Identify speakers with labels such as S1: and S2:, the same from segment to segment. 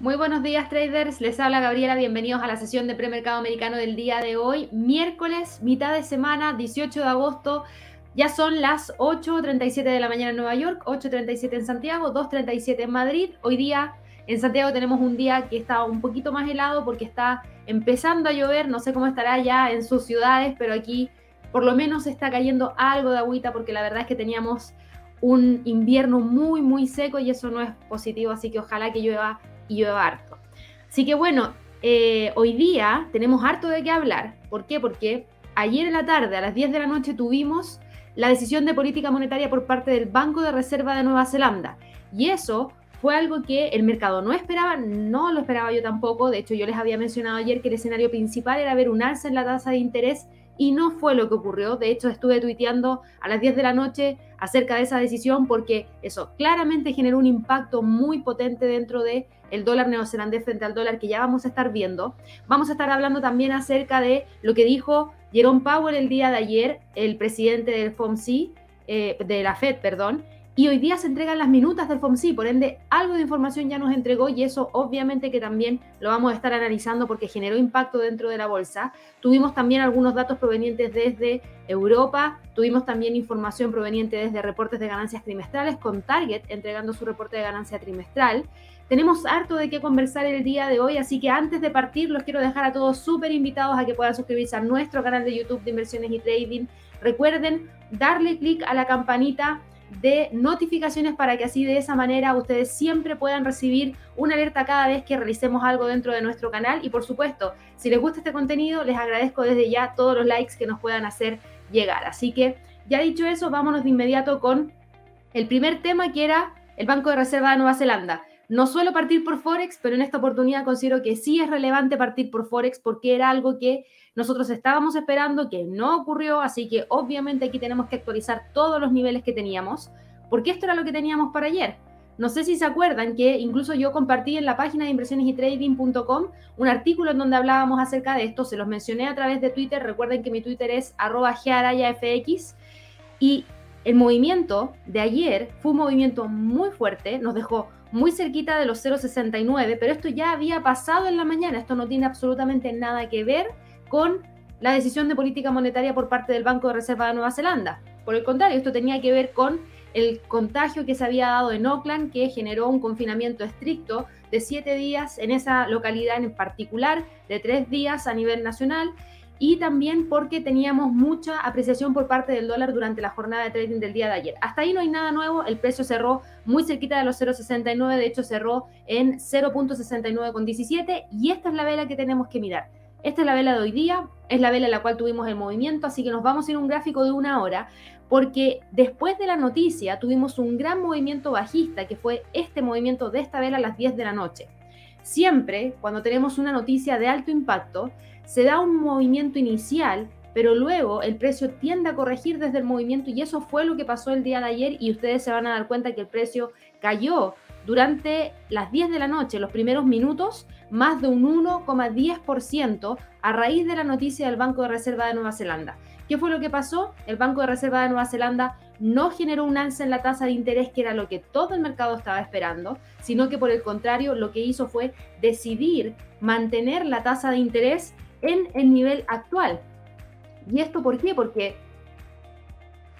S1: Muy buenos días traders, les habla Gabriela, bienvenidos a la sesión de premercado americano del día de hoy, miércoles, mitad de semana, 18 de agosto, ya son las 8.37 de la mañana en Nueva York, 8.37 en Santiago, 2.37 en Madrid, hoy día en Santiago tenemos un día que está un poquito más helado porque está empezando a llover, no sé cómo estará ya en sus ciudades, pero aquí por lo menos está cayendo algo de agüita porque la verdad es que teníamos un invierno muy, muy seco y eso no es positivo, así que ojalá que llueva y llueva harto. Así que bueno, eh, hoy día tenemos harto de qué hablar. ¿Por qué? Porque ayer en la tarde, a las 10 de la noche, tuvimos la decisión de política monetaria por parte del Banco de Reserva de Nueva Zelanda. Y eso fue algo que el mercado no esperaba, no lo esperaba yo tampoco. De hecho, yo les había mencionado ayer que el escenario principal era ver un alza en la tasa de interés y no fue lo que ocurrió. De hecho, estuve tuiteando a las 10 de la noche acerca de esa decisión porque eso claramente generó un impacto muy potente dentro de el dólar neozelandés frente al dólar que ya vamos a estar viendo. Vamos a estar hablando también acerca de lo que dijo Jerome Powell el día de ayer, el presidente del FOMC, eh, de la Fed, perdón, y hoy día se entregan las minutas del FOMC, por ende algo de información ya nos entregó y eso obviamente que también lo vamos a estar analizando porque generó impacto dentro de la bolsa. Tuvimos también algunos datos provenientes desde Europa, tuvimos también información proveniente desde reportes de ganancias trimestrales con Target entregando su reporte de ganancia trimestral. Tenemos harto de qué conversar el día de hoy, así que antes de partir los quiero dejar a todos súper invitados a que puedan suscribirse a nuestro canal de YouTube de inversiones y trading. Recuerden darle clic a la campanita de notificaciones para que así de esa manera ustedes siempre puedan recibir una alerta cada vez que realicemos algo dentro de nuestro canal. Y por supuesto, si les gusta este contenido, les agradezco desde ya todos los likes que nos puedan hacer llegar. Así que ya dicho eso, vámonos de inmediato con el primer tema que era el Banco de Reserva de Nueva Zelanda. No suelo partir por Forex, pero en esta oportunidad considero que sí es relevante partir por Forex porque era algo que nosotros estábamos esperando, que no ocurrió, así que obviamente aquí tenemos que actualizar todos los niveles que teníamos, porque esto era lo que teníamos para ayer. No sé si se acuerdan que incluso yo compartí en la página de inversiones y trading.com un artículo en donde hablábamos acerca de esto, se los mencioné a través de Twitter, recuerden que mi Twitter es arroba fx y el movimiento de ayer fue un movimiento muy fuerte, nos dejó muy cerquita de los 0,69, pero esto ya había pasado en la mañana, esto no tiene absolutamente nada que ver con la decisión de política monetaria por parte del Banco de Reserva de Nueva Zelanda. Por el contrario, esto tenía que ver con el contagio que se había dado en Auckland, que generó un confinamiento estricto de siete días en esa localidad en particular, de tres días a nivel nacional, y también porque teníamos mucha apreciación por parte del dólar durante la jornada de trading del día de ayer. Hasta ahí no hay nada nuevo, el precio cerró muy cerquita de los 0,69, de hecho cerró en 0.69,17 y esta es la vela que tenemos que mirar. Esta es la vela de hoy día, es la vela en la cual tuvimos el movimiento, así que nos vamos a ir un gráfico de una hora, porque después de la noticia tuvimos un gran movimiento bajista, que fue este movimiento de esta vela a las 10 de la noche. Siempre, cuando tenemos una noticia de alto impacto, se da un movimiento inicial, pero luego el precio tiende a corregir desde el movimiento y eso fue lo que pasó el día de ayer y ustedes se van a dar cuenta que el precio cayó durante las 10 de la noche, los primeros minutos, más de un 1,10% a raíz de la noticia del Banco de Reserva de Nueva Zelanda. ¿Qué fue lo que pasó? El Banco de Reserva de Nueva Zelanda no generó un alza en la tasa de interés, que era lo que todo el mercado estaba esperando, sino que por el contrario lo que hizo fue decidir mantener la tasa de interés en el nivel actual. ¿Y esto por qué? Porque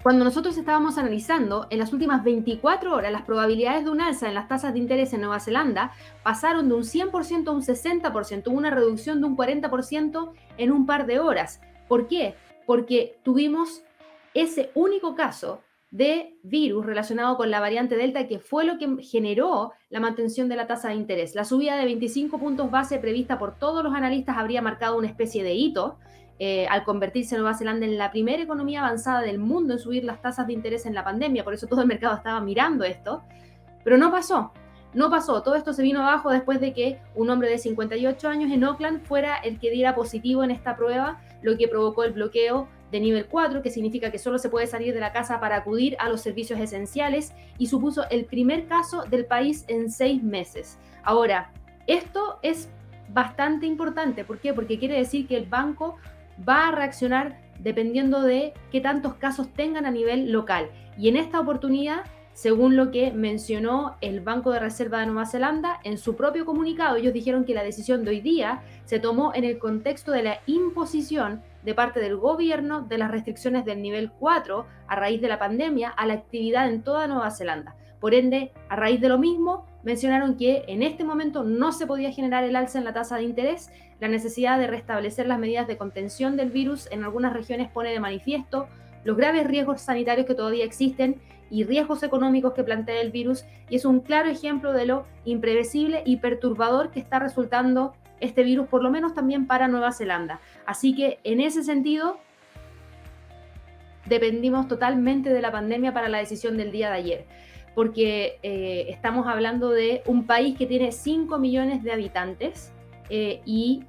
S1: cuando nosotros estábamos analizando en las últimas 24 horas las probabilidades de un alza en las tasas de interés en Nueva Zelanda pasaron de un 100% a un 60%, una reducción de un 40% en un par de horas. ¿Por qué? Porque tuvimos ese único caso de virus relacionado con la variante Delta, que fue lo que generó la mantención de la tasa de interés. La subida de 25 puntos base prevista por todos los analistas habría marcado una especie de hito eh, al convertirse Nueva Zelanda en la primera economía avanzada del mundo en subir las tasas de interés en la pandemia. Por eso todo el mercado estaba mirando esto. Pero no pasó. No pasó, todo esto se vino abajo después de que un hombre de 58 años en Oakland fuera el que diera positivo en esta prueba, lo que provocó el bloqueo de nivel 4, que significa que solo se puede salir de la casa para acudir a los servicios esenciales y supuso el primer caso del país en seis meses. Ahora, esto es bastante importante. ¿Por qué? Porque quiere decir que el banco va a reaccionar dependiendo de qué tantos casos tengan a nivel local. Y en esta oportunidad según lo que mencionó el Banco de Reserva de Nueva Zelanda en su propio comunicado. Ellos dijeron que la decisión de hoy día se tomó en el contexto de la imposición de parte del gobierno de las restricciones del nivel 4 a raíz de la pandemia a la actividad en toda Nueva Zelanda. Por ende, a raíz de lo mismo, mencionaron que en este momento no se podía generar el alza en la tasa de interés, la necesidad de restablecer las medidas de contención del virus en algunas regiones pone de manifiesto los graves riesgos sanitarios que todavía existen y riesgos económicos que plantea el virus y es un claro ejemplo de lo imprevisible y perturbador que está resultando este virus, por lo menos también para Nueva Zelanda. Así que en ese sentido, dependimos totalmente de la pandemia para la decisión del día de ayer porque eh, estamos hablando de un país que tiene 5 millones de habitantes eh, y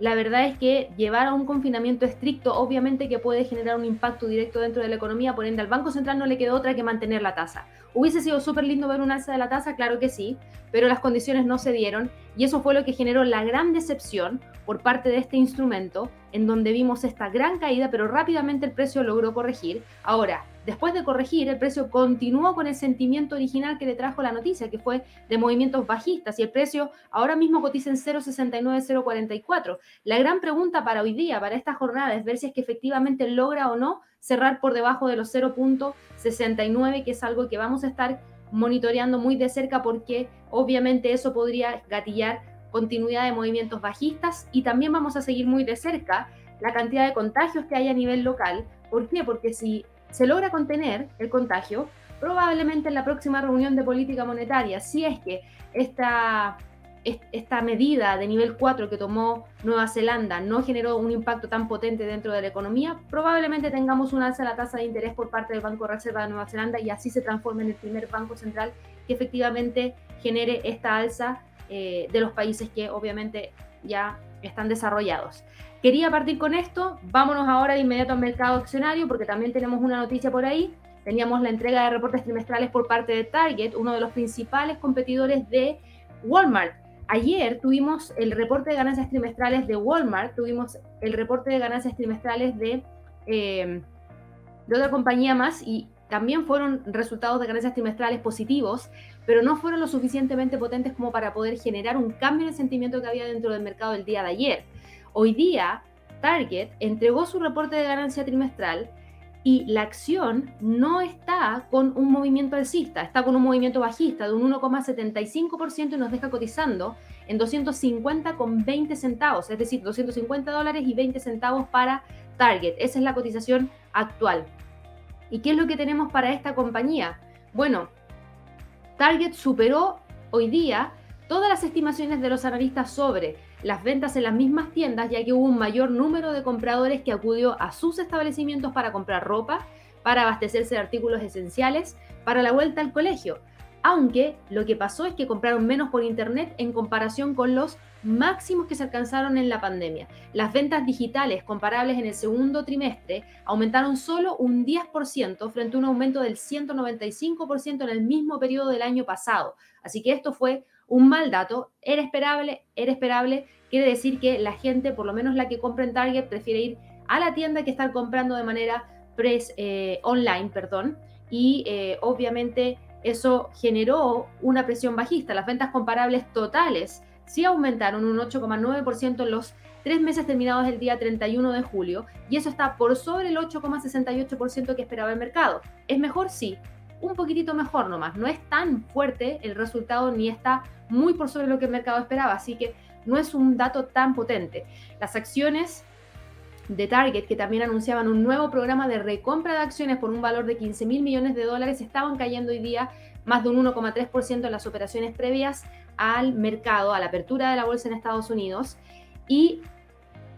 S1: la verdad es que llevar a un confinamiento estricto obviamente que puede generar un impacto directo dentro de la economía, por ende al Banco Central no le quedó otra que mantener la tasa. ¿Hubiese sido súper lindo ver un alza de la tasa? Claro que sí, pero las condiciones no se dieron y eso fue lo que generó la gran decepción por parte de este instrumento, en donde vimos esta gran caída, pero rápidamente el precio logró corregir. Ahora, Después de corregir, el precio continuó con el sentimiento original que le trajo la noticia, que fue de movimientos bajistas, y el precio ahora mismo cotiza en 0,69-0,44. La gran pregunta para hoy día, para esta jornada, es ver si es que efectivamente logra o no cerrar por debajo de los 0.69, que es algo que vamos a estar monitoreando muy de cerca porque obviamente eso podría gatillar continuidad de movimientos bajistas y también vamos a seguir muy de cerca la cantidad de contagios que hay a nivel local. ¿Por qué? Porque si se logra contener el contagio, probablemente en la próxima reunión de política monetaria, si es que esta, esta medida de nivel 4 que tomó Nueva Zelanda no generó un impacto tan potente dentro de la economía, probablemente tengamos un alza de la tasa de interés por parte del Banco de Reserva de Nueva Zelanda y así se transforme en el primer banco central que efectivamente genere esta alza eh, de los países que obviamente ya están desarrollados. Quería partir con esto, vámonos ahora de inmediato al mercado accionario porque también tenemos una noticia por ahí. Teníamos la entrega de reportes trimestrales por parte de Target, uno de los principales competidores de Walmart. Ayer tuvimos el reporte de ganancias trimestrales de Walmart, tuvimos el reporte de ganancias trimestrales de, eh, otra compañía más y también fueron resultados de ganancias trimestrales positivos, pero no fueron lo suficientemente potentes como para poder generar un cambio en el sentimiento que había dentro del mercado el día de ayer. Hoy día, Target entregó su reporte de ganancia trimestral y la acción no está con un movimiento alcista, está con un movimiento bajista de un 1,75% y nos deja cotizando en 250,20 centavos, es decir, 250 dólares y 20 centavos para Target. Esa es la cotización actual. ¿Y qué es lo que tenemos para esta compañía? Bueno, Target superó hoy día todas las estimaciones de los analistas sobre las ventas en las mismas tiendas, ya que hubo un mayor número de compradores que acudió a sus establecimientos para comprar ropa, para abastecerse de artículos esenciales, para la vuelta al colegio. Aunque lo que pasó es que compraron menos por internet en comparación con los máximos que se alcanzaron en la pandemia. Las ventas digitales comparables en el segundo trimestre aumentaron solo un 10% frente a un aumento del 195% en el mismo periodo del año pasado. Así que esto fue un mal dato, era esperable, era esperable, quiere decir que la gente, por lo menos la que compra en Target, prefiere ir a la tienda que estar comprando de manera pres, eh, online, perdón, y eh, obviamente eso generó una presión bajista. Las ventas comparables totales sí aumentaron un 8,9% en los tres meses terminados el día 31 de julio, y eso está por sobre el 8,68% que esperaba el mercado. ¿Es mejor? Sí, un poquitito mejor nomás. No es tan fuerte el resultado ni está muy por sobre lo que el mercado esperaba, así que no es un dato tan potente. Las acciones de Target, que también anunciaban un nuevo programa de recompra de acciones por un valor de 15 mil millones de dólares, estaban cayendo hoy día más de un 1,3% en las operaciones previas al mercado, a la apertura de la bolsa en Estados Unidos. Y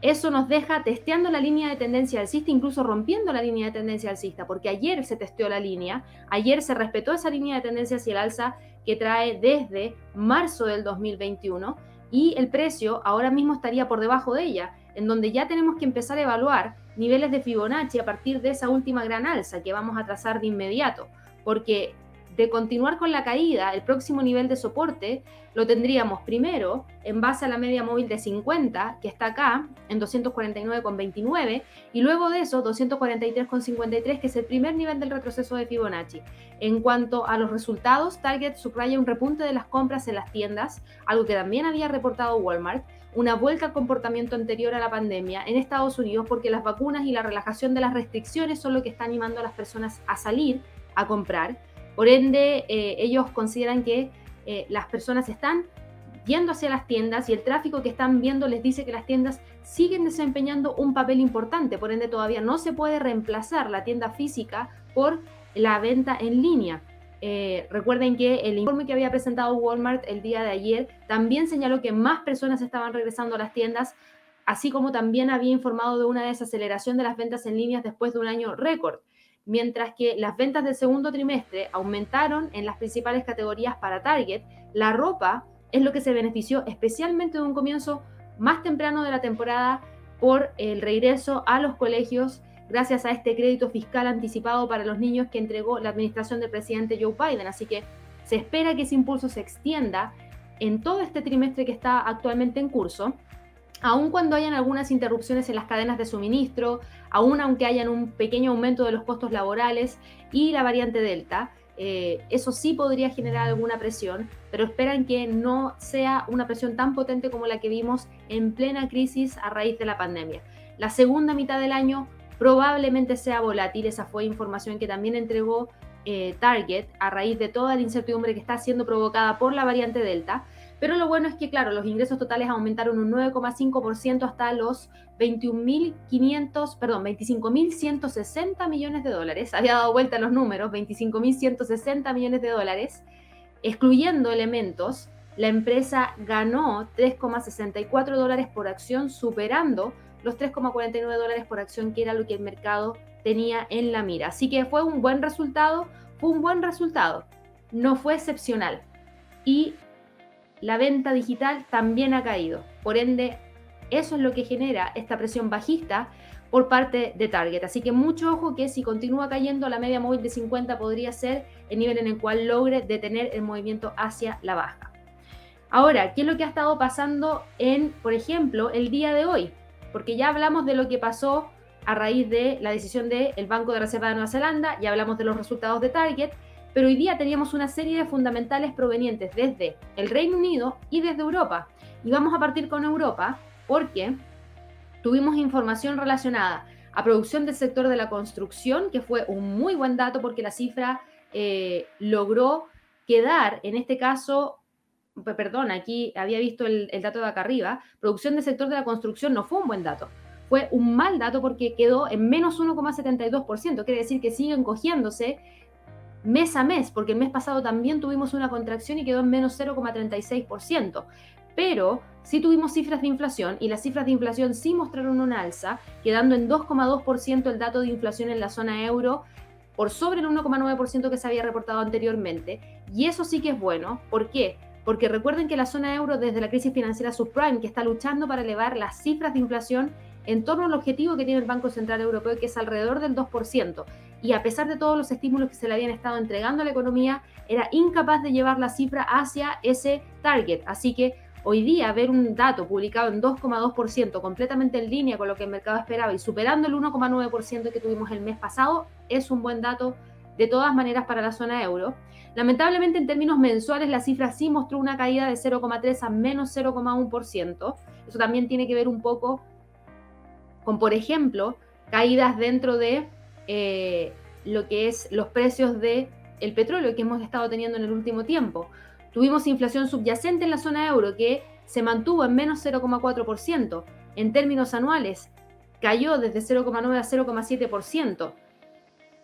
S1: eso nos deja testeando la línea de tendencia alcista, incluso rompiendo la línea de tendencia alcista, porque ayer se testeó la línea, ayer se respetó esa línea de tendencia hacia el alza que trae desde marzo del 2021 y el precio ahora mismo estaría por debajo de ella, en donde ya tenemos que empezar a evaluar niveles de Fibonacci a partir de esa última gran alza que vamos a trazar de inmediato, porque de continuar con la caída, el próximo nivel de soporte lo tendríamos primero en base a la media móvil de 50, que está acá en 249,29, y luego de eso 243,53, que es el primer nivel del retroceso de Fibonacci. En cuanto a los resultados, Target subraya un repunte de las compras en las tiendas, algo que también había reportado Walmart, una vuelta al comportamiento anterior a la pandemia en Estados Unidos porque las vacunas y la relajación de las restricciones son lo que está animando a las personas a salir a comprar por ende, eh, ellos consideran que eh, las personas están yendo hacia las tiendas y el tráfico que están viendo les dice que las tiendas siguen desempeñando un papel importante. Por ende, todavía no se puede reemplazar la tienda física por la venta en línea. Eh, recuerden que el informe que había presentado Walmart el día de ayer también señaló que más personas estaban regresando a las tiendas, así como también había informado de una desaceleración de las ventas en línea después de un año récord mientras que las ventas del segundo trimestre aumentaron en las principales categorías para Target, la ropa es lo que se benefició especialmente de un comienzo más temprano de la temporada por el regreso a los colegios gracias a este crédito fiscal anticipado para los niños que entregó la administración del presidente Joe Biden. Así que se espera que ese impulso se extienda en todo este trimestre que está actualmente en curso aun cuando hayan algunas interrupciones en las cadenas de suministro, aun aunque hayan un pequeño aumento de los costos laborales y la variante Delta, eh, eso sí podría generar alguna presión, pero esperan que no sea una presión tan potente como la que vimos en plena crisis a raíz de la pandemia. La segunda mitad del año probablemente sea volátil, esa fue información que también entregó eh, Target a raíz de toda la incertidumbre que está siendo provocada por la variante Delta. Pero lo bueno es que, claro, los ingresos totales aumentaron un 9,5% hasta los 21.500, perdón, 25.160 millones de dólares. Había dado vuelta los números, 25.160 millones de dólares. Excluyendo elementos, la empresa ganó 3,64 dólares por acción, superando los 3,49 dólares por acción, que era lo que el mercado tenía en la mira. Así que fue un buen resultado, fue un buen resultado, no fue excepcional. Y la venta digital también ha caído. Por ende, eso es lo que genera esta presión bajista por parte de Target. Así que mucho ojo que si continúa cayendo la media móvil de 50 podría ser el nivel en el cual logre detener el movimiento hacia la baja. Ahora, ¿qué es lo que ha estado pasando en, por ejemplo, el día de hoy? Porque ya hablamos de lo que pasó a raíz de la decisión del Banco de Reserva de Nueva Zelanda, ya hablamos de los resultados de Target, pero hoy día teníamos una serie de fundamentales provenientes desde el Reino Unido y desde Europa. Y vamos a partir con Europa porque tuvimos información relacionada a producción del sector de la construcción, que fue un muy buen dato porque la cifra eh, logró quedar, en este caso, perdón, aquí había visto el, el dato de acá arriba, producción del sector de la construcción no fue un buen dato fue un mal dato porque quedó en menos 1,72%, quiere decir que siguen cogiéndose mes a mes, porque el mes pasado también tuvimos una contracción y quedó en menos 0,36%. Pero sí tuvimos cifras de inflación y las cifras de inflación sí mostraron una alza, quedando en 2,2% el dato de inflación en la zona euro por sobre el 1,9% que se había reportado anteriormente. Y eso sí que es bueno. ¿Por qué? Porque recuerden que la zona euro desde la crisis financiera subprime, que está luchando para elevar las cifras de inflación en torno al objetivo que tiene el Banco Central Europeo, que es alrededor del 2%. Y a pesar de todos los estímulos que se le habían estado entregando a la economía, era incapaz de llevar la cifra hacia ese target. Así que hoy día ver un dato publicado en 2,2%, completamente en línea con lo que el mercado esperaba y superando el 1,9% que tuvimos el mes pasado, es un buen dato de todas maneras para la zona euro. Lamentablemente en términos mensuales la cifra sí mostró una caída de 0,3 a menos 0,1%. Eso también tiene que ver un poco con, por ejemplo, caídas dentro de eh, lo que es los precios del el petróleo que hemos estado teniendo en el último tiempo. Tuvimos inflación subyacente en la zona euro que se mantuvo en menos 0,4%. En términos anuales, cayó desde 0,9 a 0,7%.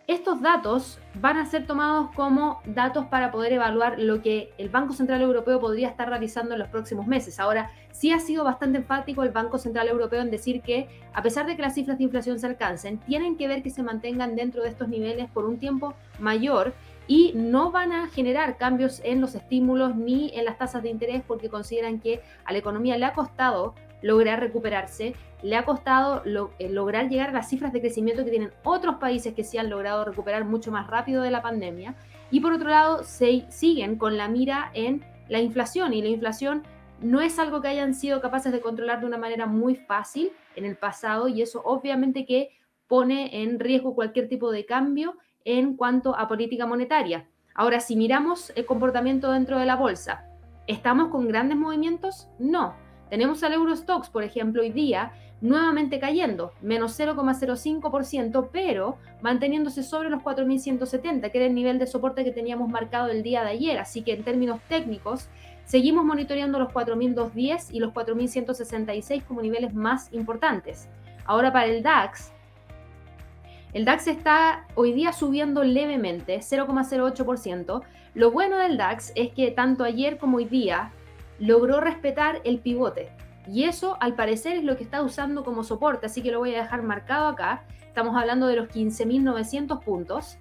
S1: Estos datos van a ser tomados como datos para poder evaluar lo que el Banco Central Europeo podría estar realizando en los próximos meses. Ahora, sí ha sido bastante enfático el Banco Central Europeo en decir que, a pesar de que las cifras de inflación se alcancen, tienen que ver que se mantengan dentro de estos niveles por un tiempo mayor y no van a generar cambios en los estímulos ni en las tasas de interés porque consideran que a la economía le ha costado lograr recuperarse. Le ha costado eh, lograr llegar a las cifras de crecimiento que tienen otros países que sí han logrado recuperar mucho más rápido de la pandemia. Y por otro lado, se siguen con la mira en la inflación y la inflación no es algo que hayan sido capaces de controlar de una manera muy fácil en el pasado y eso obviamente que pone en riesgo cualquier tipo de cambio en cuanto a política monetaria. Ahora, si miramos el comportamiento dentro de la bolsa, ¿estamos con grandes movimientos? No. Tenemos al Eurostox, por ejemplo, hoy día nuevamente cayendo, menos 0,05%, pero manteniéndose sobre los 4.170, que era el nivel de soporte que teníamos marcado el día de ayer. Así que en términos técnicos, seguimos monitoreando los 4.210 y los 4.166 como niveles más importantes. Ahora para el DAX, el DAX está hoy día subiendo levemente, 0,08%. Lo bueno del DAX es que tanto ayer como hoy día logró respetar el pivote. Y eso, al parecer, es lo que está usando como soporte, así que lo voy a dejar marcado acá. Estamos hablando de los 15.900 puntos,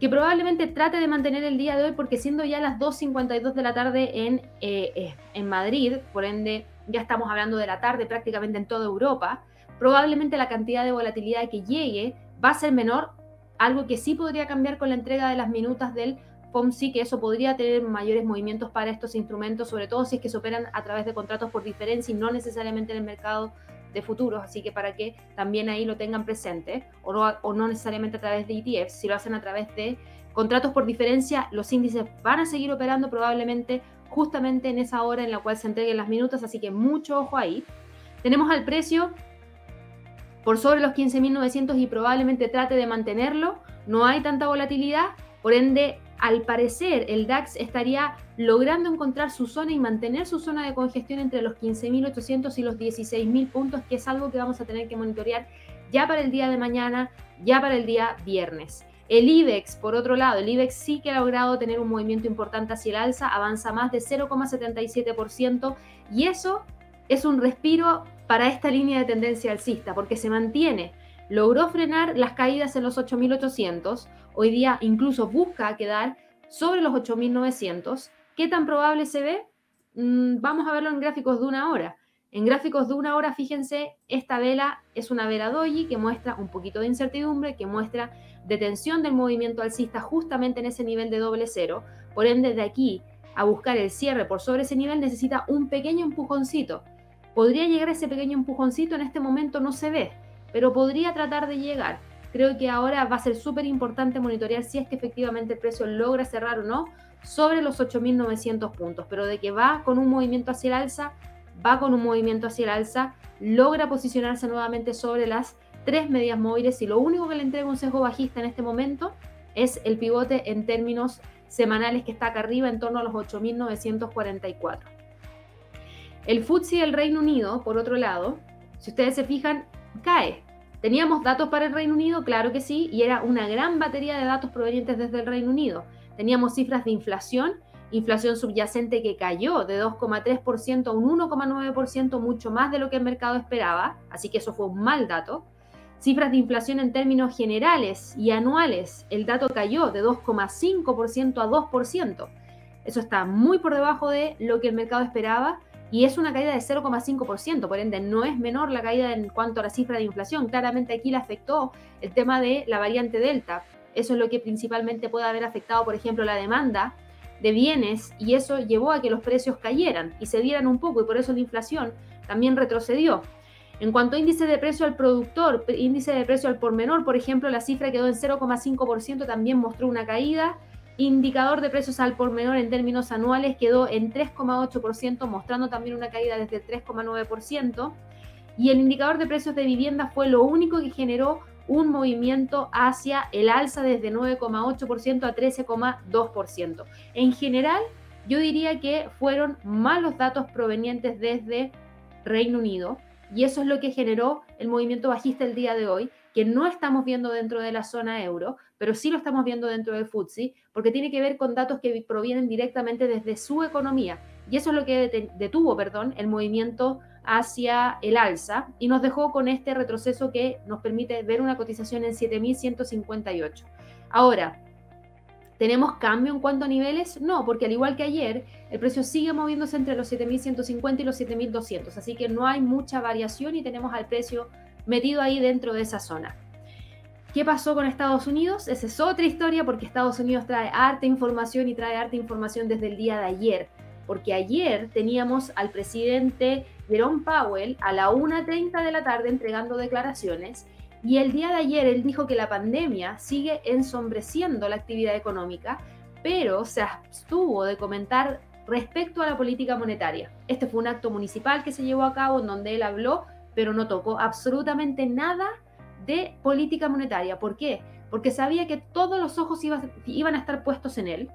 S1: que probablemente trate de mantener el día de hoy, porque siendo ya las 2.52 de la tarde en, eh, eh, en Madrid, por ende ya estamos hablando de la tarde prácticamente en toda Europa, probablemente la cantidad de volatilidad que llegue va a ser menor, algo que sí podría cambiar con la entrega de las minutas del FOMC, que eso podría tener mayores movimientos para estos instrumentos, sobre todo si es que se operan a través de contratos por diferencia y no necesariamente en el mercado de futuros, así que para que también ahí lo tengan presente, o no, o no necesariamente a través de ETFs, si lo hacen a través de contratos por diferencia, los índices van a seguir operando probablemente justamente en esa hora en la cual se entreguen las minutas, así que mucho ojo ahí. Tenemos al precio por sobre los 15.900 y probablemente trate de mantenerlo, no hay tanta volatilidad, por ende al parecer el DAX estaría logrando encontrar su zona y mantener su zona de congestión entre los 15.800 y los 16.000 puntos, que es algo que vamos a tener que monitorear ya para el día de mañana, ya para el día viernes. El IBEX, por otro lado, el IBEX sí que ha logrado tener un movimiento importante hacia el alza, avanza más de 0,77% y eso es un respiro para esta línea de tendencia alcista, porque se mantiene logró frenar las caídas en los 8.800, hoy día incluso busca quedar sobre los 8.900. ¿Qué tan probable se ve? Mm, vamos a verlo en gráficos de una hora. En gráficos de una hora, fíjense, esta vela es una vela doji que muestra un poquito de incertidumbre, que muestra detención del movimiento alcista justamente en ese nivel de doble cero. Por ende, de aquí a buscar el cierre por sobre ese nivel necesita un pequeño empujoncito. ¿Podría llegar ese pequeño empujoncito? En este momento no se ve pero podría tratar de llegar. Creo que ahora va a ser súper importante monitorear si es que efectivamente el precio logra cerrar o no sobre los 8.900 puntos, pero de que va con un movimiento hacia el alza, va con un movimiento hacia el alza, logra posicionarse nuevamente sobre las tres medias móviles y lo único que le entrega un sesgo bajista en este momento es el pivote en términos semanales que está acá arriba en torno a los 8.944. El FTSE del Reino Unido, por otro lado, si ustedes se fijan, cae. ¿Teníamos datos para el Reino Unido? Claro que sí, y era una gran batería de datos provenientes desde el Reino Unido. Teníamos cifras de inflación, inflación subyacente que cayó de 2,3% a un 1,9%, mucho más de lo que el mercado esperaba, así que eso fue un mal dato. Cifras de inflación en términos generales y anuales, el dato cayó de 2,5% a 2%. Eso está muy por debajo de lo que el mercado esperaba y es una caída de 0,5%, por ende no es menor la caída en cuanto a la cifra de inflación. Claramente aquí le afectó el tema de la variante Delta. Eso es lo que principalmente puede haber afectado, por ejemplo, la demanda de bienes y eso llevó a que los precios cayeran y se dieran un poco y por eso la inflación también retrocedió. En cuanto a índice de precio al productor, índice de precio al por menor, por ejemplo, la cifra quedó en 0,5%, también mostró una caída indicador de precios al por menor en términos anuales quedó en 3,8%, mostrando también una caída desde el 3,9%. Y el indicador de precios de vivienda fue lo único que generó un movimiento hacia el alza desde 9,8% a 13,2%. En general, yo diría que fueron malos datos provenientes desde Reino Unido y eso es lo que generó el movimiento bajista el día de hoy, que no estamos viendo dentro de la zona euro, pero sí lo estamos viendo dentro del FTSE, porque tiene que ver con datos que provienen directamente desde su economía. Y eso es lo que detuvo, perdón, el movimiento hacia el alza y nos dejó con este retroceso que nos permite ver una cotización en 7.158. Ahora, ¿tenemos cambio en cuanto a niveles? No, porque al igual que ayer, el precio sigue moviéndose entre los 7.150 y los 7.200, así que no hay mucha variación y tenemos al precio metido ahí dentro de esa zona. ¿Qué pasó con Estados Unidos? Esa es otra historia porque Estados Unidos trae harta información y trae harta información desde el día de ayer. Porque ayer teníamos al presidente Jerome Powell a la 1.30 de la tarde entregando declaraciones y el día de ayer él dijo que la pandemia sigue ensombreciendo la actividad económica, pero se abstuvo de comentar respecto a la política monetaria. Este fue un acto municipal que se llevó a cabo en donde él habló, pero no tocó absolutamente nada de política monetaria. ¿Por qué? Porque sabía que todos los ojos iban a estar puestos en él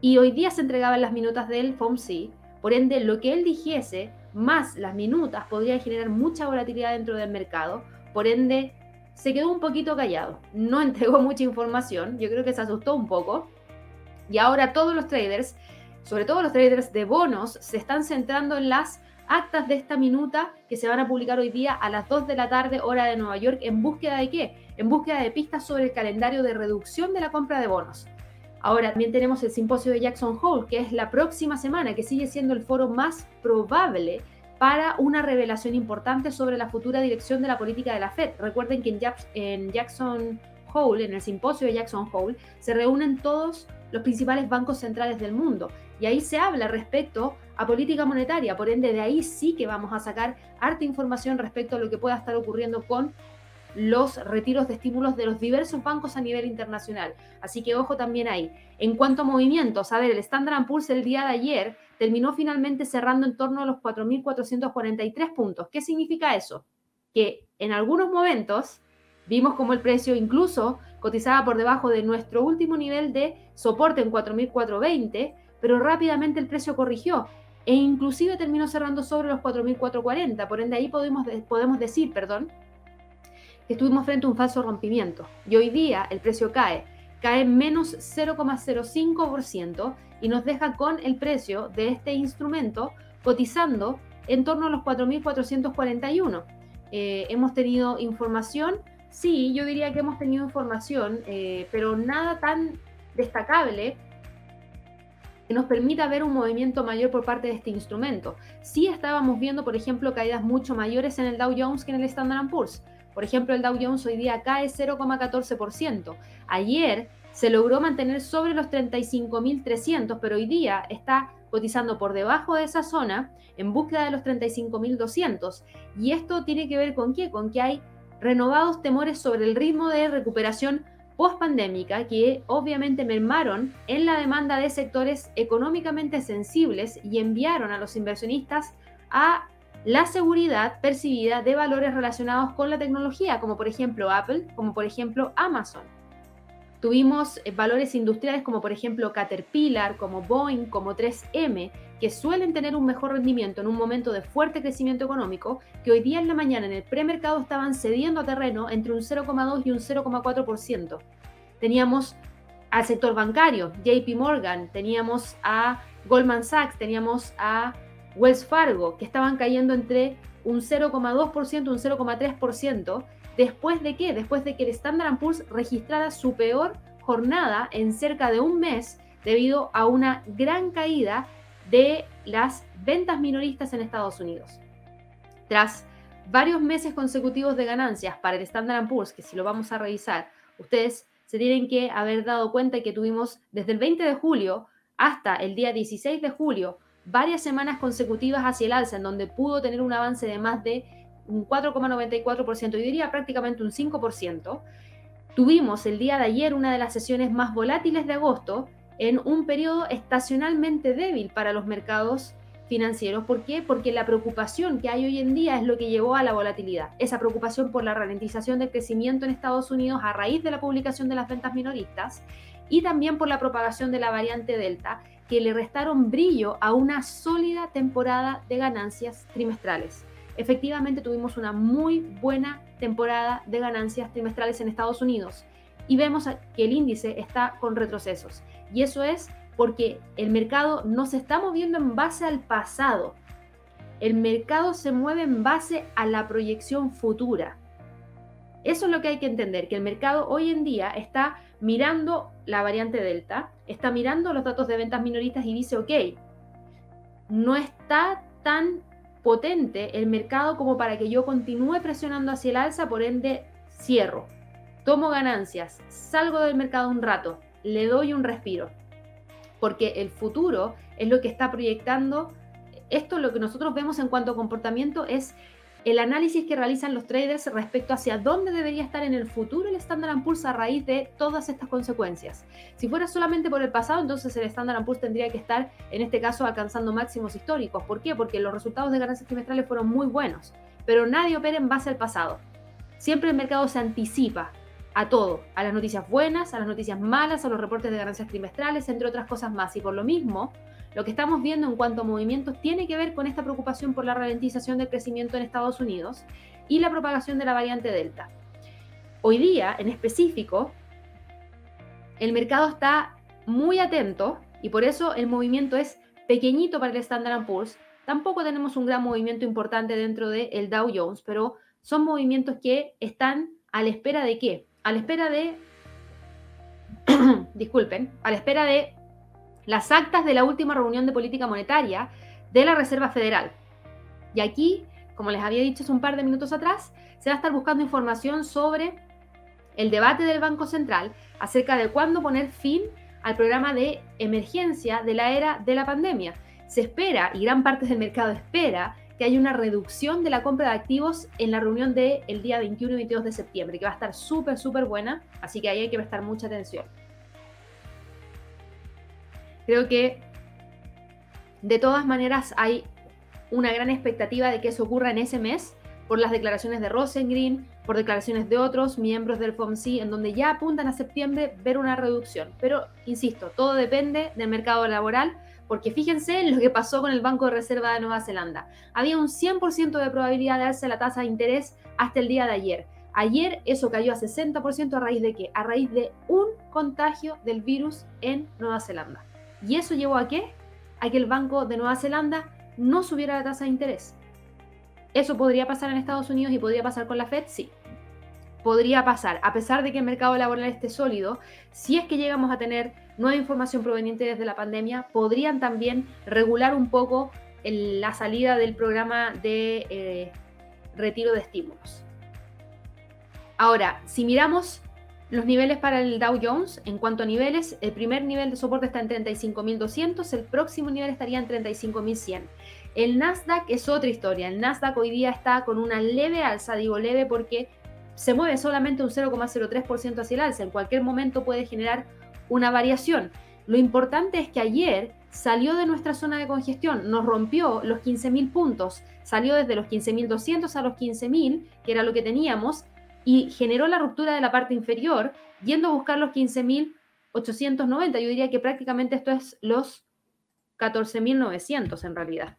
S1: y hoy día se entregaban las minutas del FOMC. Por ende, lo que él dijese más las minutas podría generar mucha volatilidad dentro del mercado. Por ende, se quedó un poquito callado. No entregó mucha información. Yo creo que se asustó un poco. Y ahora todos los traders, sobre todo los traders de bonos, se están centrando en las actas de esta minuta que se van a publicar hoy día a las 2 de la tarde hora de Nueva York en búsqueda de qué? En búsqueda de pistas sobre el calendario de reducción de la compra de bonos. Ahora también tenemos el simposio de Jackson Hole, que es la próxima semana, que sigue siendo el foro más probable para una revelación importante sobre la futura dirección de la política de la Fed. Recuerden que en Jackson Hole, en el simposio de Jackson Hole, se reúnen todos los principales bancos centrales del mundo y ahí se habla respecto a política monetaria, por ende de ahí sí que vamos a sacar harta información respecto a lo que pueda estar ocurriendo con los retiros de estímulos de los diversos bancos a nivel internacional. Así que ojo también ahí. En cuanto a movimientos, a ver, el Standard Poor's el día de ayer terminó finalmente cerrando en torno a los 4.443 puntos. ¿Qué significa eso? Que en algunos momentos vimos como el precio incluso cotizaba por debajo de nuestro último nivel de soporte en 4.420, pero rápidamente el precio corrigió e inclusive terminó cerrando sobre los 4.440. Por ende, ahí podemos, podemos decir, perdón, que estuvimos frente a un falso rompimiento. Y hoy día el precio cae, cae menos 0,05% y nos deja con el precio de este instrumento cotizando en torno a los 4.441. Eh, hemos tenido información, sí, yo diría que hemos tenido información, eh, pero nada tan destacable que nos permita ver un movimiento mayor por parte de este instrumento. Sí estábamos viendo, por ejemplo, caídas mucho mayores en el Dow Jones que en el Standard Poor's. Por ejemplo, el Dow Jones hoy día cae 0,14%. Ayer se logró mantener sobre los 35.300, pero hoy día está cotizando por debajo de esa zona en búsqueda de los 35.200. Y esto tiene que ver con qué? Con que hay renovados temores sobre el ritmo de recuperación post-pandémica que obviamente mermaron en la demanda de sectores económicamente sensibles y enviaron a los inversionistas a la seguridad percibida de valores relacionados con la tecnología, como por ejemplo Apple, como por ejemplo Amazon. Tuvimos eh, valores industriales como por ejemplo Caterpillar, como Boeing, como 3M, que suelen tener un mejor rendimiento en un momento de fuerte crecimiento económico, que hoy día en la mañana en el premercado estaban cediendo a terreno entre un 0,2 y un 0,4%. Teníamos al sector bancario, JP Morgan, teníamos a Goldman Sachs, teníamos a Wells Fargo, que estaban cayendo entre un 0,2% y un 0,3%. ¿Después de qué? Después de que el Standard Poor's registrara su peor jornada en cerca de un mes debido a una gran caída de las ventas minoristas en Estados Unidos. Tras varios meses consecutivos de ganancias para el Standard Poor's, que si lo vamos a revisar, ustedes se tienen que haber dado cuenta que tuvimos desde el 20 de julio hasta el día 16 de julio varias semanas consecutivas hacia el alza, en donde pudo tener un avance de más de un 4,94%, yo diría prácticamente un 5%. Tuvimos el día de ayer una de las sesiones más volátiles de agosto, en un periodo estacionalmente débil para los mercados financieros. ¿Por qué? Porque la preocupación que hay hoy en día es lo que llevó a la volatilidad. Esa preocupación por la ralentización del crecimiento en Estados Unidos a raíz de la publicación de las ventas minoristas y también por la propagación de la variante Delta, que le restaron brillo a una sólida temporada de ganancias trimestrales. Efectivamente tuvimos una muy buena temporada de ganancias trimestrales en Estados Unidos y vemos que el índice está con retrocesos. Y eso es porque el mercado no se está moviendo en base al pasado. El mercado se mueve en base a la proyección futura. Eso es lo que hay que entender, que el mercado hoy en día está mirando la variante Delta, está mirando los datos de ventas minoristas y dice, ok, no está tan potente el mercado como para que yo continúe presionando hacia el alza, por ende cierro tomo ganancias, salgo del mercado un rato, le doy un respiro, porque el futuro es lo que está proyectando. Esto lo que nosotros vemos en cuanto a comportamiento es el análisis que realizan los traders respecto hacia dónde debería estar en el futuro el Standard Poor's a raíz de todas estas consecuencias. Si fuera solamente por el pasado, entonces el Standard Poor's tendría que estar, en este caso, alcanzando máximos históricos. ¿Por qué? Porque los resultados de ganancias trimestrales fueron muy buenos, pero nadie opera en base al pasado. Siempre el mercado se anticipa a todo, a las noticias buenas, a las noticias malas, a los reportes de ganancias trimestrales, entre otras cosas más. Y por lo mismo, lo que estamos viendo en cuanto a movimientos tiene que ver con esta preocupación por la ralentización del crecimiento en Estados Unidos y la propagación de la variante Delta. Hoy día, en específico, el mercado está muy atento y por eso el movimiento es pequeñito para el Standard Poor's. Tampoco tenemos un gran movimiento importante dentro del Dow Jones, pero son movimientos que están a la espera de qué? A la espera de, disculpen, a la espera de las actas de la última reunión de política monetaria de la Reserva Federal. Y aquí, como les había dicho hace un par de minutos atrás, se va a estar buscando información sobre el debate del Banco Central acerca de cuándo poner fin al programa de emergencia de la era de la pandemia. Se espera, y gran parte del mercado espera, que haya una reducción de la compra de activos en la reunión del día 21 y 22 de septiembre, que va a estar súper, súper buena, así que ahí hay que prestar mucha atención. Creo que de todas maneras hay una gran expectativa de que eso ocurra en ese mes por las declaraciones de Rosengren, por declaraciones de otros miembros del FOMC, en donde ya apuntan a septiembre ver una reducción. Pero, insisto, todo depende del mercado laboral, porque fíjense en lo que pasó con el Banco de Reserva de Nueva Zelanda. Había un 100% de probabilidad de darse la tasa de interés hasta el día de ayer. Ayer eso cayó a 60% a raíz de qué? A raíz de un contagio del virus en Nueva Zelanda. ¿Y eso llevó a qué? A que el Banco de Nueva Zelanda no subiera la tasa de interés. ¿Eso podría pasar en Estados Unidos y podría pasar con la Fed? Sí. Podría pasar, a pesar de que el mercado laboral esté sólido, si es que llegamos a tener nueva información proveniente desde la pandemia, podrían también regular un poco la salida del programa de eh, retiro de estímulos. Ahora, si miramos los niveles para el Dow Jones, en cuanto a niveles, el primer nivel de soporte está en 35.200, el próximo nivel estaría en 35.100. El Nasdaq es otra historia. El Nasdaq hoy día está con una leve alza, digo leve porque se mueve solamente un 0,03% hacia el alza. En cualquier momento puede generar una variación. Lo importante es que ayer salió de nuestra zona de congestión, nos rompió los 15.000 puntos, salió desde los 15.200 a los 15.000, que era lo que teníamos, y generó la ruptura de la parte inferior, yendo a buscar los 15.890. Yo diría que prácticamente esto es los 14.900 en realidad.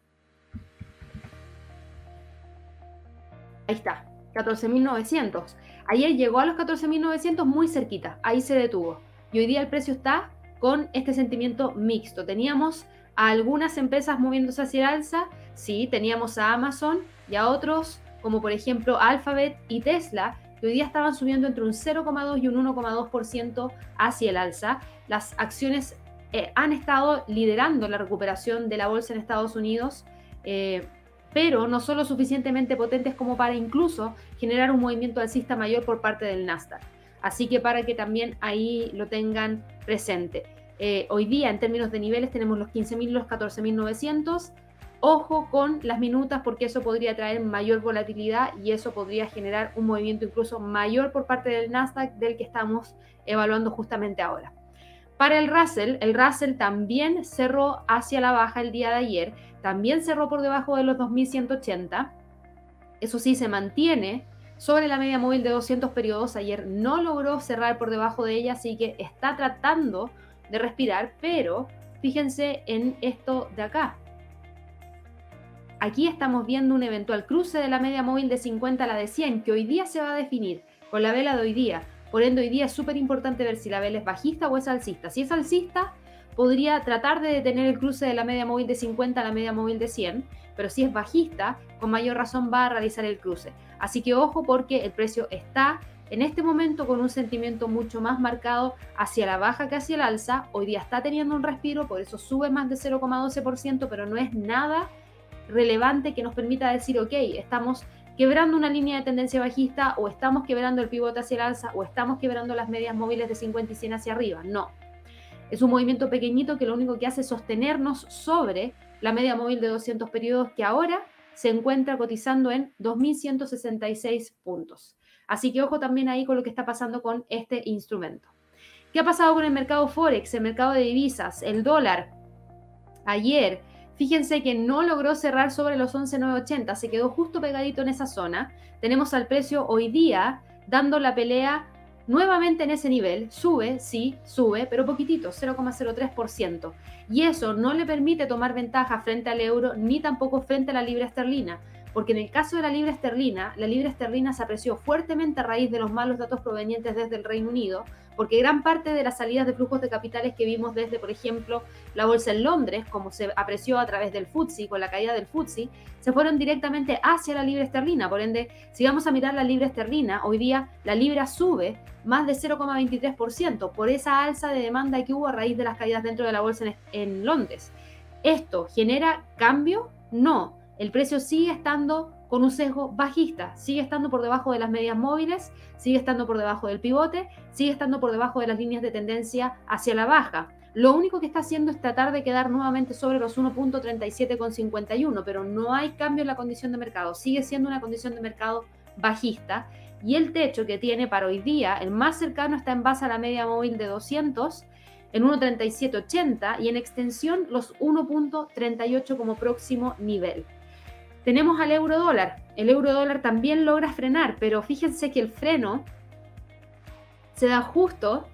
S1: Ahí está, 14.900. Ayer llegó a los 14.900 muy cerquita, ahí se detuvo. Y hoy día el precio está con este sentimiento mixto. Teníamos a algunas empresas moviéndose hacia el alza, sí, teníamos a Amazon y a otros como por ejemplo Alphabet y Tesla, que hoy día estaban subiendo entre un 0,2 y un 1,2% hacia el alza. Las acciones eh, han estado liderando la recuperación de la bolsa en Estados Unidos, eh, pero no son lo suficientemente potentes como para incluso generar un movimiento alcista mayor por parte del Nasdaq. Así que para que también ahí lo tengan presente. Eh, hoy día, en términos de niveles, tenemos los 15.000 y los 14.900. Ojo con las minutas porque eso podría traer mayor volatilidad y eso podría generar un movimiento incluso mayor por parte del Nasdaq del que estamos evaluando justamente ahora. Para el Russell, el Russell también cerró hacia la baja el día de ayer, también cerró por debajo de los 2180. Eso sí, se mantiene sobre la media móvil de 200 periodos. Ayer no logró cerrar por debajo de ella, así que está tratando de respirar, pero fíjense en esto de acá. Aquí estamos viendo un eventual cruce de la media móvil de 50 a la de 100 que hoy día se va a definir con la vela de hoy día. Por ende, hoy día es súper importante ver si la vela es bajista o es alcista. Si es alcista, podría tratar de detener el cruce de la media móvil de 50 a la media móvil de 100, pero si es bajista, con mayor razón va a realizar el cruce. Así que ojo porque el precio está en este momento con un sentimiento mucho más marcado hacia la baja que hacia el alza. Hoy día está teniendo un respiro, por eso sube más de 0,12%, pero no es nada relevante que nos permita decir, ok, estamos quebrando una línea de tendencia bajista o estamos quebrando el pivote hacia el alza o estamos quebrando las medias móviles de 50 y 100 hacia arriba. No. Es un movimiento pequeñito que lo único que hace es sostenernos sobre la media móvil de 200 periodos que ahora se encuentra cotizando en 2.166 puntos. Así que ojo también ahí con lo que está pasando con este instrumento. ¿Qué ha pasado con el mercado Forex, el mercado de divisas, el dólar? Ayer, fíjense que no logró cerrar sobre los 11.980, se quedó justo pegadito en esa zona. Tenemos al precio hoy día dando la pelea nuevamente en ese nivel. Sube, sí, sube, pero poquitito, 0,03%. Y eso no le permite tomar ventaja frente al euro ni tampoco frente a la libra esterlina porque en el caso de la libra esterlina, la libra esterlina se apreció fuertemente a raíz de los malos datos provenientes desde el Reino Unido, porque gran parte de las salidas de flujos de capitales que vimos desde, por ejemplo, la bolsa en Londres, como se apreció a través del FTSE, con la caída del FTSE, se fueron directamente hacia la libra esterlina. Por ende, si vamos a mirar la libra esterlina, hoy día la libra sube más de 0,23% por esa alza de demanda que hubo a raíz de las caídas dentro de la bolsa en, en Londres. ¿Esto genera cambio? No, el precio sigue estando con un sesgo bajista, sigue estando por debajo de las medias móviles, sigue estando por debajo del pivote, sigue estando por debajo de las líneas de tendencia hacia la baja. Lo único que está haciendo es tratar de quedar nuevamente sobre los 1.37,51, pero no hay cambio en la condición de mercado, sigue siendo una condición de mercado bajista y el techo que tiene para hoy día, el más cercano está en base a la media móvil de 200 en 1.3780 y en extensión los 1.38 como próximo nivel. Tenemos al euro dólar. El euro dólar también logra frenar, pero fíjense que el freno se da justo,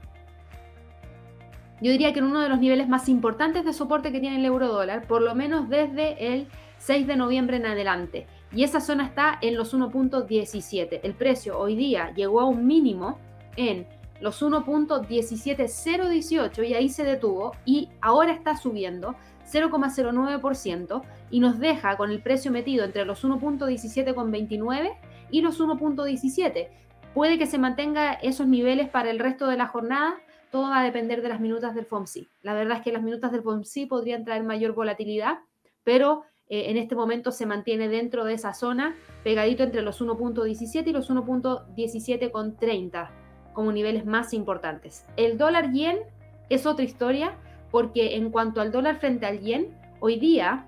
S1: yo diría que en uno de los niveles más importantes de soporte que tiene el euro dólar, por lo menos desde el 6 de noviembre en adelante. Y esa zona está en los 1.17. El precio hoy día llegó a un mínimo en los 1.17018 y ahí se detuvo y ahora está subiendo 0,09% y nos deja con el precio metido entre los 1.17,29 y los 1.17. Puede que se mantenga esos niveles para el resto de la jornada, todo va a depender de las minutas del FOMC. La verdad es que las minutas del FOMC podrían traer mayor volatilidad, pero eh, en este momento se mantiene dentro de esa zona, pegadito entre los 1.17 y los 1.17,30 como niveles más importantes. El dólar yen es otra historia, porque en cuanto al dólar frente al yen, hoy día,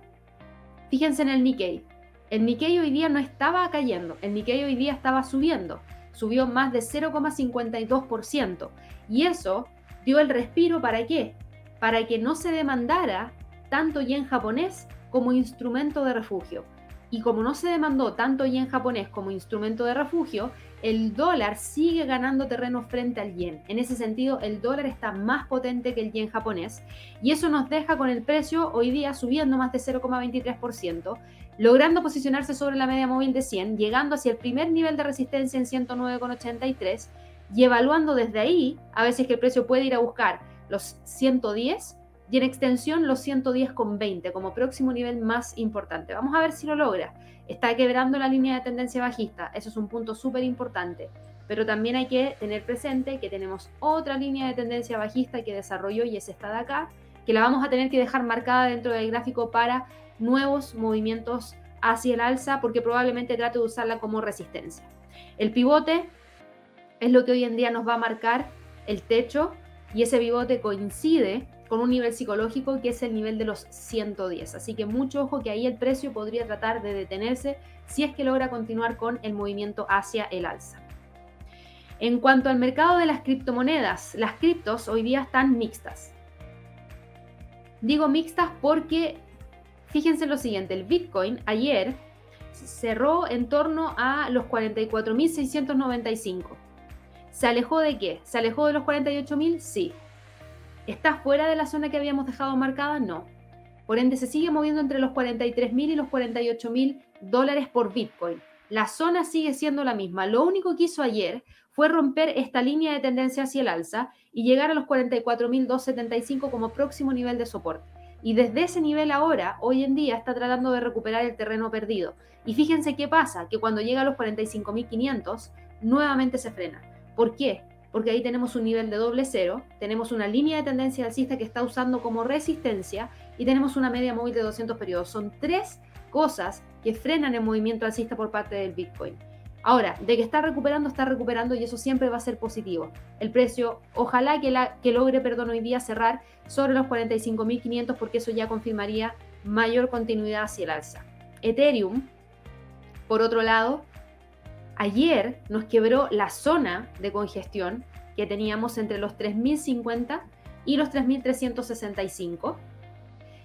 S1: fíjense en el Nikkei, el Nikkei hoy día no estaba cayendo, el Nikkei hoy día estaba subiendo, subió más de 0,52%. Y eso dio el respiro para qué? Para que no se demandara tanto yen japonés como instrumento de refugio. Y como no se demandó tanto yen japonés como instrumento de refugio, el dólar sigue ganando terreno frente al yen. En ese sentido, el dólar está más potente que el yen japonés y eso nos deja con el precio hoy día subiendo más de 0,23%, logrando posicionarse sobre la media móvil de 100, llegando hacia el primer nivel de resistencia en 109,83 y evaluando desde ahí a veces que el precio puede ir a buscar los 110 y en extensión los 110,20 como próximo nivel más importante. Vamos a ver si lo logra. Está quebrando la línea de tendencia bajista, eso es un punto súper importante. Pero también hay que tener presente que tenemos otra línea de tendencia bajista que desarrolló y es esta de acá, que la vamos a tener que dejar marcada dentro del gráfico para nuevos movimientos hacia el alza, porque probablemente trate de usarla como resistencia. El pivote es lo que hoy en día nos va a marcar el techo y ese pivote coincide con un nivel psicológico que es el nivel de los 110. Así que mucho ojo que ahí el precio podría tratar de detenerse si es que logra continuar con el movimiento hacia el alza. En cuanto al mercado de las criptomonedas, las criptos hoy día están mixtas. Digo mixtas porque fíjense lo siguiente, el Bitcoin ayer cerró en torno a los 44.695. ¿Se alejó de qué? ¿Se alejó de los 48.000? Sí. ¿Está fuera de la zona que habíamos dejado marcada? No. Por ende, se sigue moviendo entre los 43 mil y los 48 mil dólares por Bitcoin. La zona sigue siendo la misma. Lo único que hizo ayer fue romper esta línea de tendencia hacia el alza y llegar a los 44.275 como próximo nivel de soporte. Y desde ese nivel ahora, hoy en día, está tratando de recuperar el terreno perdido. Y fíjense qué pasa, que cuando llega a los 45.500, nuevamente se frena. ¿Por qué? Porque ahí tenemos un nivel de doble cero, tenemos una línea de tendencia alcista que está usando como resistencia y tenemos una media móvil de 200 periodos. Son tres cosas que frenan el movimiento alcista por parte del Bitcoin. Ahora, de que está recuperando, está recuperando y eso siempre va a ser positivo. El precio, ojalá que, logre, perdón, hoy día cerrar sobre los 45.500 porque eso ya confirmaría mayor continuidad hacia el alza. Ethereum, por otro lado, ayer nos quebró la zona de congestión que teníamos entre los 3.050 y los 3.365.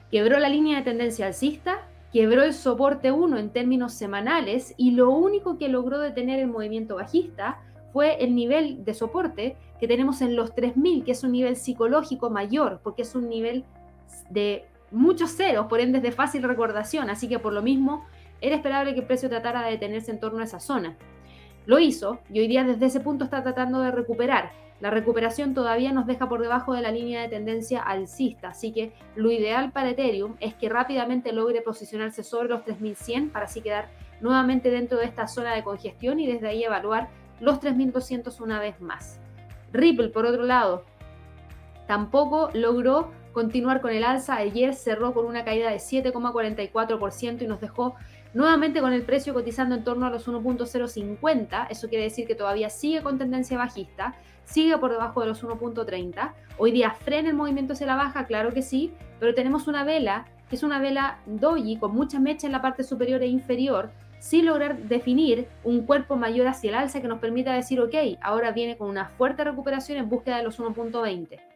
S1: Quebró la línea de tendencia alcista quebró el soporte 1 en términos semanales y lo único que logró detener el movimiento bajista fue el nivel de soporte que tenemos en los 3000, que es un nivel psicológico mayor, porque es un nivel de muchos ceros, por ende es de fácil recordación, así que por lo mismo era esperable que el precio tratara de detenerse en torno a esa zona. Lo hizo y hoy día desde ese punto está tratando de recuperar. La recuperación todavía nos deja por debajo de la línea de tendencia alcista, así que lo ideal para Ethereum es que rápidamente logre posicionarse sobre los 3100 para así quedar nuevamente dentro de esta zona de congestión y desde ahí evaluar los 3200 una vez más. Ripple, por otro lado, tampoco logró continuar con el alza. Ayer cerró con una caída de 7,44% y nos dejó nuevamente con el precio cotizando en torno a los 1.050. Eso quiere decir que todavía sigue con tendencia bajista sigue por debajo de los 1.30. Hoy día frena el movimiento hacia la baja, claro que sí, pero tenemos una vela que es una vela doji con mucha mecha en la parte superior e inferior, sin lograr definir un cuerpo mayor hacia el alza que nos permita decir, ok, ahora viene con una fuerte recuperación en búsqueda de los 1.20.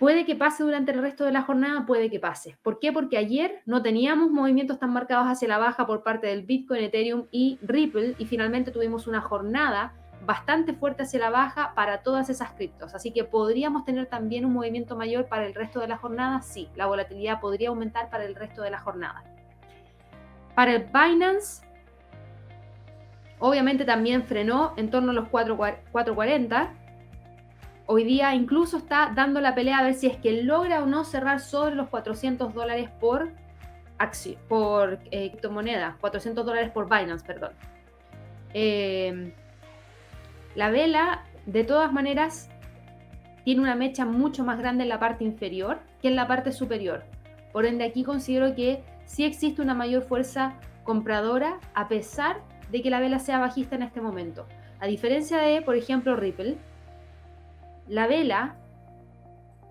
S1: Puede que pase durante el resto de la jornada, puede que pase. ¿Por qué? Porque ayer no teníamos movimientos tan marcados hacia la baja por parte del Bitcoin, Ethereum y Ripple y finalmente tuvimos una jornada bastante fuerte hacia la baja para todas esas criptos. Así que podríamos tener también un movimiento mayor para el resto de la jornada. Sí, la volatilidad podría aumentar para el resto de la jornada. Para el Binance, obviamente también frenó en torno a los 440. Hoy día incluso está dando la pelea a ver si es que logra o no cerrar sobre los 400 dólares por por eh, criptomoneda, 400 dólares por Binance, perdón. Eh, la vela, de todas maneras, tiene una mecha mucho más grande en la parte inferior que en la parte superior. Por ende, aquí considero que sí existe una mayor fuerza compradora a pesar de que la vela sea bajista en este momento. A diferencia de, por ejemplo, Ripple, la vela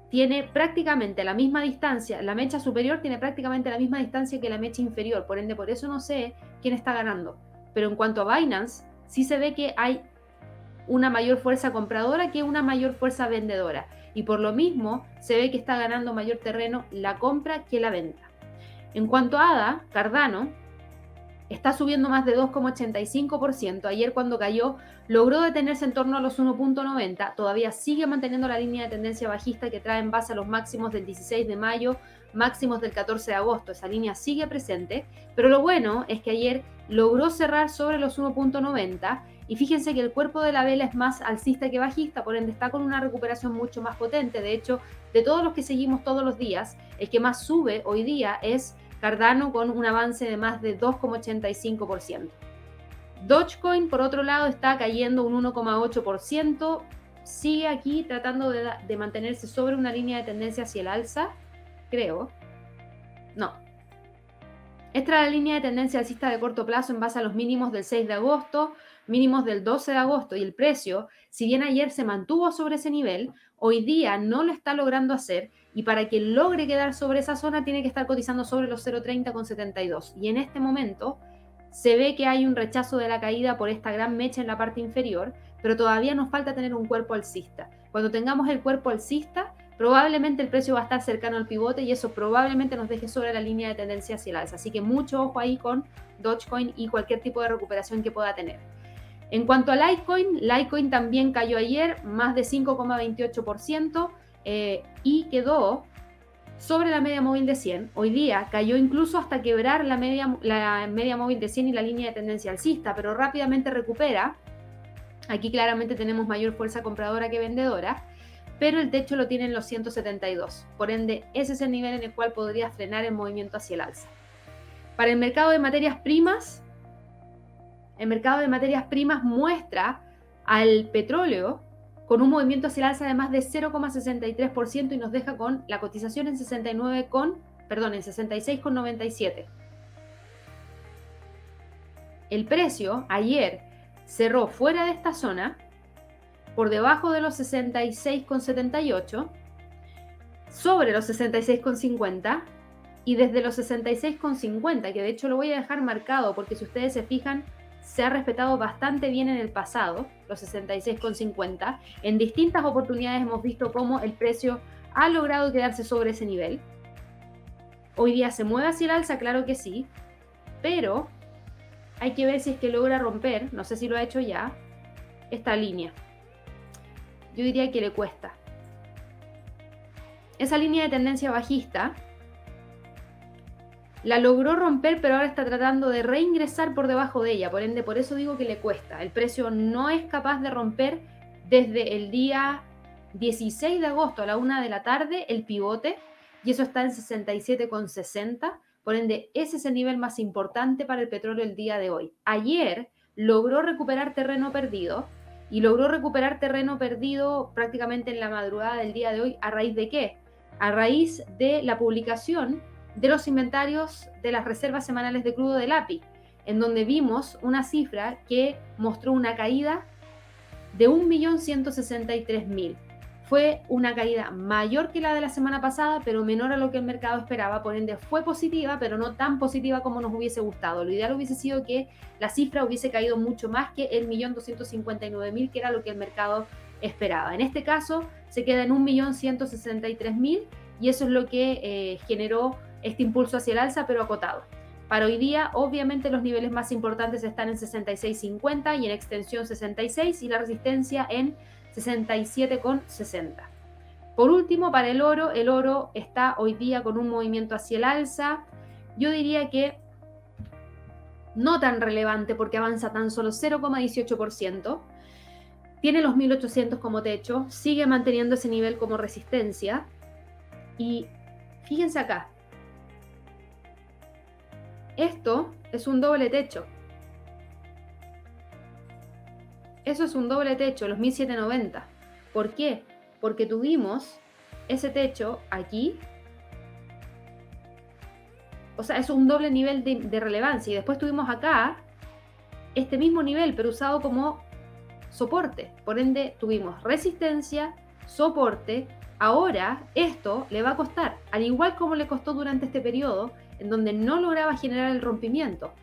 S1: tiene prácticamente la misma distancia, la mecha superior tiene prácticamente la misma distancia que la mecha inferior, por ende por eso no sé quién está ganando. Pero en cuanto a Binance, sí se ve que hay una mayor fuerza compradora que una mayor fuerza vendedora. Y por lo mismo se ve que está ganando mayor terreno la compra que la venta. En cuanto a ADA, Cardano, está subiendo más de 2,85%. Ayer cuando cayó logró detenerse en torno a los 1.90. Todavía sigue manteniendo la línea de tendencia bajista que trae en base a los máximos del 16 de mayo, máximos del 14 de agosto. Esa línea sigue presente. Pero lo bueno es que ayer logró cerrar sobre los 1.90 y fíjense que el cuerpo de la vela es más alcista que bajista, por ende está con una recuperación mucho más potente. De hecho, de todos los que seguimos todos los días, el que más sube hoy día es Cardano con un avance de más de 2,85%. Dogecoin, por otro lado, está cayendo un 1,8%. Sigue aquí tratando de, de mantenerse sobre una línea de tendencia hacia el alza, creo. No, esta es la línea de tendencia alcista de corto plazo en base a los mínimos del 6 de agosto, mínimos del 12 de agosto y el precio, si bien ayer se mantuvo sobre ese nivel, hoy día no lo está logrando hacer y para que logre quedar sobre esa zona tiene que estar cotizando sobre los 0.30 con 72. Y en este momento se ve que hay un rechazo de la caída por esta gran mecha en la parte inferior, pero todavía nos falta tener un cuerpo alcista. Cuando tengamos el cuerpo alcista, probablemente el precio va a estar cercano al pivote y eso probablemente nos deje sobre la línea de tendencia hacia el alza. Así que mucho ojo ahí con Dogecoin y cualquier tipo de recuperación que pueda tener. En cuanto a Litecoin, Litecoin también cayó ayer más de 5,28% eh, y quedó sobre la media móvil de 100. Hoy día cayó incluso hasta quebrar la media, la media móvil de 100 y la línea de tendencia alcista, pero rápidamente recupera. Aquí claramente tenemos mayor fuerza compradora que vendedora, pero el techo lo tiene en los 172. Por ende, ese es el nivel en el cual podría frenar el movimiento hacia el alza. Para el mercado de materias primas, el mercado de materias primas muestra al petróleo con un movimiento hacia el alza de más de 0,63% y nos deja con la cotización en 69 con, perdón, en 66,97. El precio ayer cerró fuera de esta zona, por debajo de los 66,78, sobre los 66,50 y desde los 66,50, que de hecho lo voy a dejar marcado porque si ustedes se fijan, se ha respetado bastante bien en el pasado, los 66,50. En distintas oportunidades hemos visto cómo el precio ha logrado quedarse sobre ese nivel. Hoy día se mueve hacia el alza, claro que sí, pero hay que ver si es que logra romper, no sé si lo ha hecho ya, esta línea. Yo diría que le cuesta. Esa línea de tendencia bajista la logró romper, pero ahora está tratando de reingresar por debajo de ella. Por ende, por eso digo que le cuesta. El precio no es capaz de romper desde el día 16 de agosto a la una de la tarde el pivote y eso está en 67,60. Por ende, ese es el nivel más importante para el petróleo el día de hoy. Ayer logró recuperar terreno perdido y logró recuperar terreno perdido prácticamente en la madrugada del día de hoy. ¿A raíz de qué? A raíz de la publicación de los inventarios de las reservas semanales de crudo del API, en donde vimos una cifra que mostró una caída de 1.163.000. Fue una caída mayor que la de la semana pasada, pero menor a lo que el mercado esperaba, por ende fue positiva, pero no tan positiva como nos hubiese gustado. Lo ideal hubiese sido que la cifra hubiese caído mucho más que el 1.259.000, que era lo que el mercado esperaba. En este caso, se queda en 1.163.000 y eso es lo que eh, generó este impulso hacia el alza, pero acotado. Para hoy día, obviamente los niveles más importantes están en 66.50 y en extensión 66 y la resistencia en 67,60. Por último, para el oro, el oro está hoy día con un movimiento hacia el alza. Yo diría que no tan relevante porque avanza tan solo 0,18%. Tiene los 1800 como techo, sigue manteniendo ese nivel como resistencia. Y fíjense acá, esto es un doble techo. Eso es un doble techo, los 1790. ¿Por qué? Porque tuvimos ese techo aquí. O sea, es un doble nivel de, relevancia. Y después tuvimos acá este mismo nivel, pero usado como soporte. Por ende, tuvimos resistencia, soporte. Ahora, esto le va a costar, al igual como le costó durante este periodo, en donde no lograba generar el rompimiento.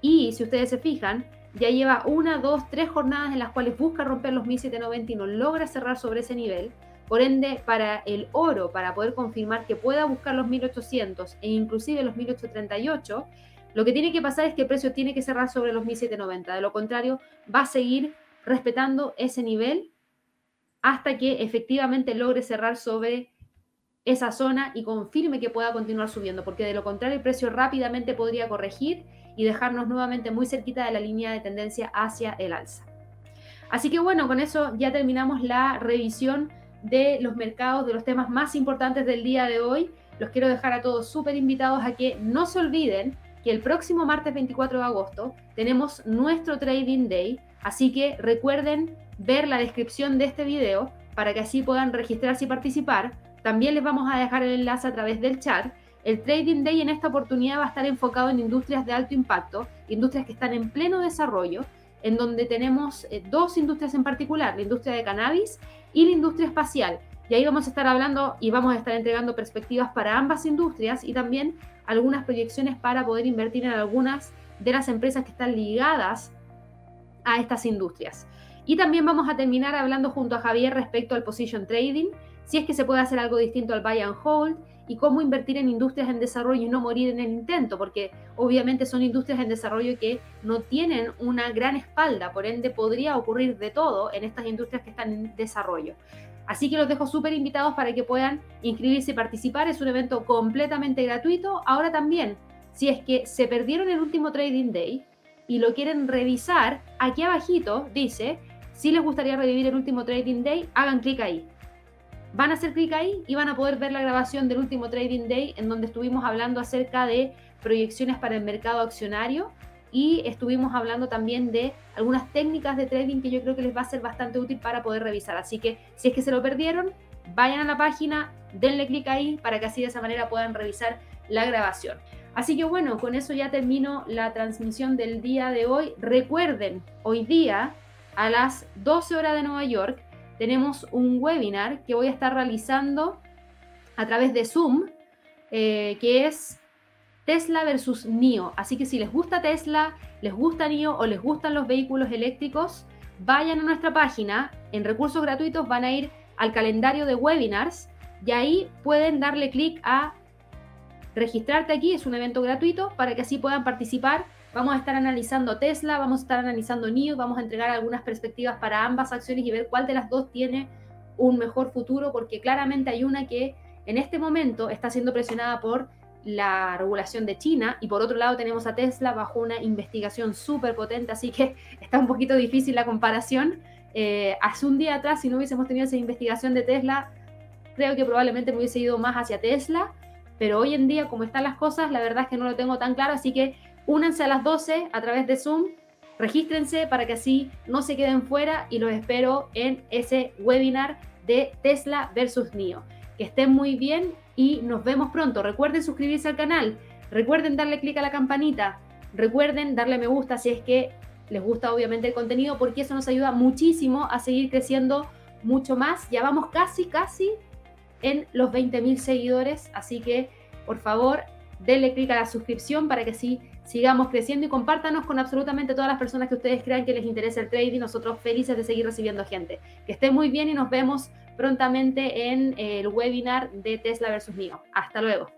S1: Y si ustedes se fijan, ya lleva una, dos, tres jornadas en las cuales busca romper los 1790 y no logra cerrar sobre ese nivel. Por ende, para el oro, para poder confirmar que pueda buscar los 1800 e inclusive los 1838, lo que tiene que pasar es que el precio tiene que cerrar sobre los 1790. De lo contrario, va a seguir respetando ese nivel hasta que efectivamente logre cerrar sobre esa zona y confirme que pueda continuar subiendo, porque de lo contrario el precio rápidamente podría corregir y dejarnos nuevamente muy cerquita de la línea de tendencia hacia el alza. Así que bueno, con eso ya terminamos la revisión de los mercados, de los temas más importantes del día de hoy. Los quiero dejar a todos súper invitados a que no se olviden que el próximo martes 24 de agosto tenemos nuestro Trading Day, así que recuerden ver la descripción de este video para que así puedan registrarse y participar también les vamos a dejar el enlace a través del chat. El Trading Day en esta oportunidad va a estar enfocado en industrias de alto impacto, industrias que están en pleno desarrollo, en donde tenemos eh, dos industrias en particular, la industria de cannabis y la industria espacial. Y ahí vamos a estar hablando y vamos a estar entregando perspectivas para ambas industrias y también algunas proyecciones para poder invertir en algunas de las empresas que están ligadas a estas industrias. Y también vamos a terminar hablando junto a Javier respecto al position trading, si es que se puede hacer algo distinto al buy and hold y cómo invertir en industrias en desarrollo y no morir en el intento, porque obviamente son industrias en desarrollo que no tienen una gran espalda, por ende podría ocurrir de todo en estas industrias que están en desarrollo. Así que los dejo súper invitados para que puedan inscribirse y participar. Es un evento completamente gratuito. Ahora también, si es que se perdieron el último Trading Day y lo quieren revisar, aquí abajito dice, si les gustaría revivir el último Trading Day, hagan clic ahí van a hacer clic ahí y van a poder ver la grabación del último Trading Day en donde estuvimos hablando acerca de proyecciones para el mercado accionario y estuvimos hablando también de algunas técnicas de trading que yo creo que les va a ser bastante útil para poder revisar. Así que si es que se lo perdieron, vayan a la página, denle clic ahí para que así de esa manera puedan revisar la grabación. Así que bueno, con eso ya termino la transmisión del día de hoy. Recuerden, hoy día a las 12 horas de Nueva York tenemos un webinar que voy a estar realizando a través de Zoom, eh, que es Tesla versus NIO. Así que si les gusta Tesla, les gusta NIO o les gustan los vehículos eléctricos, vayan a nuestra página. En recursos gratuitos van a ir al calendario de webinars y ahí pueden darle clic a registrarte aquí. Es un evento gratuito para que así puedan participar. Vamos a estar analizando Tesla, vamos a estar analizando NIO, vamos a entregar algunas perspectivas para ambas acciones y ver cuál de las dos tiene un mejor futuro, porque claramente hay una que en este momento está siendo presionada por la regulación de China y por otro lado tenemos a Tesla bajo una investigación súper potente, así que está un poquito difícil la comparación. Eh, hace un día atrás, si no hubiésemos tenido esa investigación de Tesla, creo que probablemente me hubiese ido más hacia Tesla, pero hoy en día, como están las cosas, la verdad es que no lo tengo tan claro, así que únanse a las 12 a través de Zoom, regístrense para que así no se queden fuera y los espero en ese webinar de Tesla versus NIO. Que estén muy bien y nos vemos pronto. Recuerden suscribirse al canal, recuerden darle clic a la campanita, recuerden darle me gusta si es que les gusta obviamente el contenido porque eso nos ayuda muchísimo a seguir creciendo mucho más. Ya vamos casi, casi en los 20.000 seguidores, así que por favor denle clic a la suscripción para que así sigamos creciendo y compártanos con absolutamente todas las personas que ustedes crean que les interesa el trading. Nosotros felices de seguir recibiendo gente. Que estén muy bien y nos vemos prontamente en el webinar de Tesla versus mío. Hasta luego.